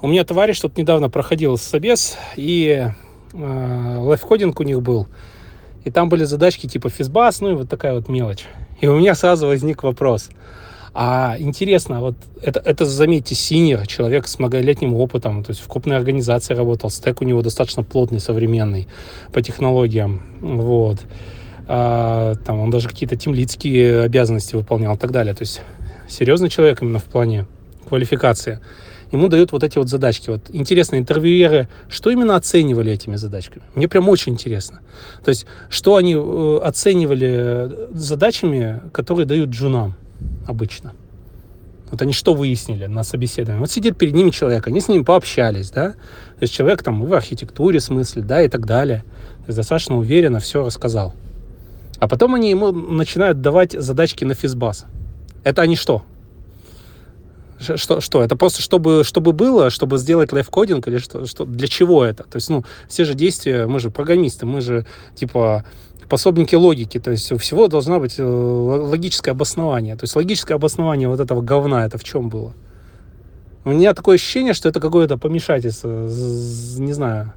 У меня товарищ тут недавно проходил собес, и э, live coding у них был. И там были задачки типа FizzBuzz, ну и вот такая вот мелочь. И у меня сразу возник вопрос. А интересно, вот это, это заметьте, senior, человек с многолетним опытом, то есть в крупной организации работал, стек у него достаточно плотный, современный по технологиям, вот. А, там он даже какие-то тимлидские обязанности выполнял и так далее. То есть серьезный человек именно в плане квалификации. Ему дают вот эти вот задачки. Вот интересно, интервьюеры, что именно оценивали этими задачками? Мне прям очень интересно. То есть, что они э, оценивали задачами, которые дают джунам обычно? Вот они что выяснили на собеседовании? Вот сидит перед ними человек, они с ним пообщались, да? То есть человек там в архитектуре смысле, да, и так далее. То есть достаточно уверенно все рассказал. А потом они ему начинают давать задачки на физбас. Это они что? Что, что? Это просто чтобы, чтобы было, чтобы сделать лайфкодинг или что, что? Для чего это? То есть, ну, все же действия, мы же программисты, мы же, типа, пособники логики, то есть у всего должно быть э, логическое обоснование. То есть логическое обоснование вот этого говна, это в чем было? У меня такое ощущение, что это какое-то помешательство, не знаю,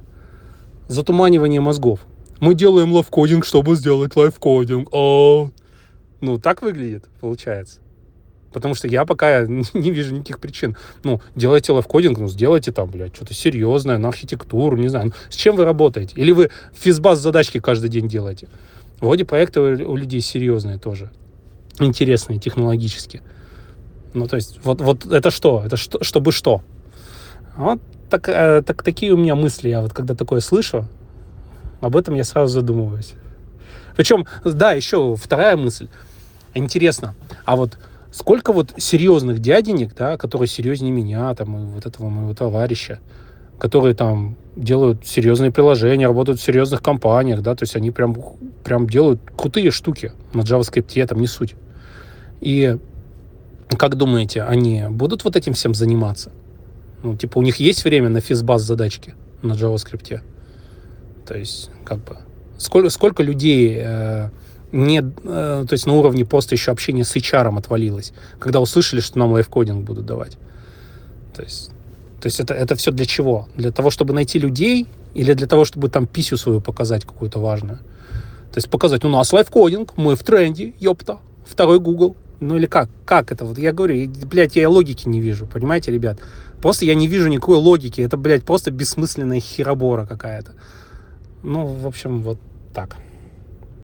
затуманивание мозгов. Мы делаем лайфкодинг, чтобы сделать лайфкодинг. О, ну, так выглядит, получается. Потому что я пока не вижу никаких причин. Ну, делайте лайфкодинг, ну, сделайте там, блядь, что-то серьезное, на архитектуру, не знаю. С чем вы работаете? Или вы физбас задачки каждый день делаете? Вроде проекты у людей серьезные тоже. Интересные технологически. Ну, то есть, вот, вот это что? Это что, чтобы что? Вот так, э, так, такие у меня мысли. Я вот когда такое слышу, об этом я сразу задумываюсь. Причем, да, еще вторая мысль. Интересно, а вот сколько вот серьезных дяденек, да, которые серьезнее меня, там, и вот этого моего товарища, которые там делают серьезные приложения, работают в серьезных компаниях, да, то есть они прям, прям делают крутые штуки на JavaScript, там не суть. И как думаете, они будут вот этим всем заниматься? Ну, типа, у них есть время на физбаз задачки на JavaScript? То есть, как бы, сколько, сколько людей э, не, э, то есть на уровне просто еще общения с HR отвалилось, когда услышали, что нам лайфкодинг будут давать. То есть, то есть это, это все для чего? Для того, чтобы найти людей или для того, чтобы там писю свою показать какую-то важную? То есть показать, у нас лайфкодинг, мы в тренде, ёпта, второй Google. Ну или как? Как это? Вот я говорю, блядь, я логики не вижу, понимаете, ребят? Просто я не вижу никакой логики. Это, блядь, просто бессмысленная херобора какая-то. Ну, в общем, вот так.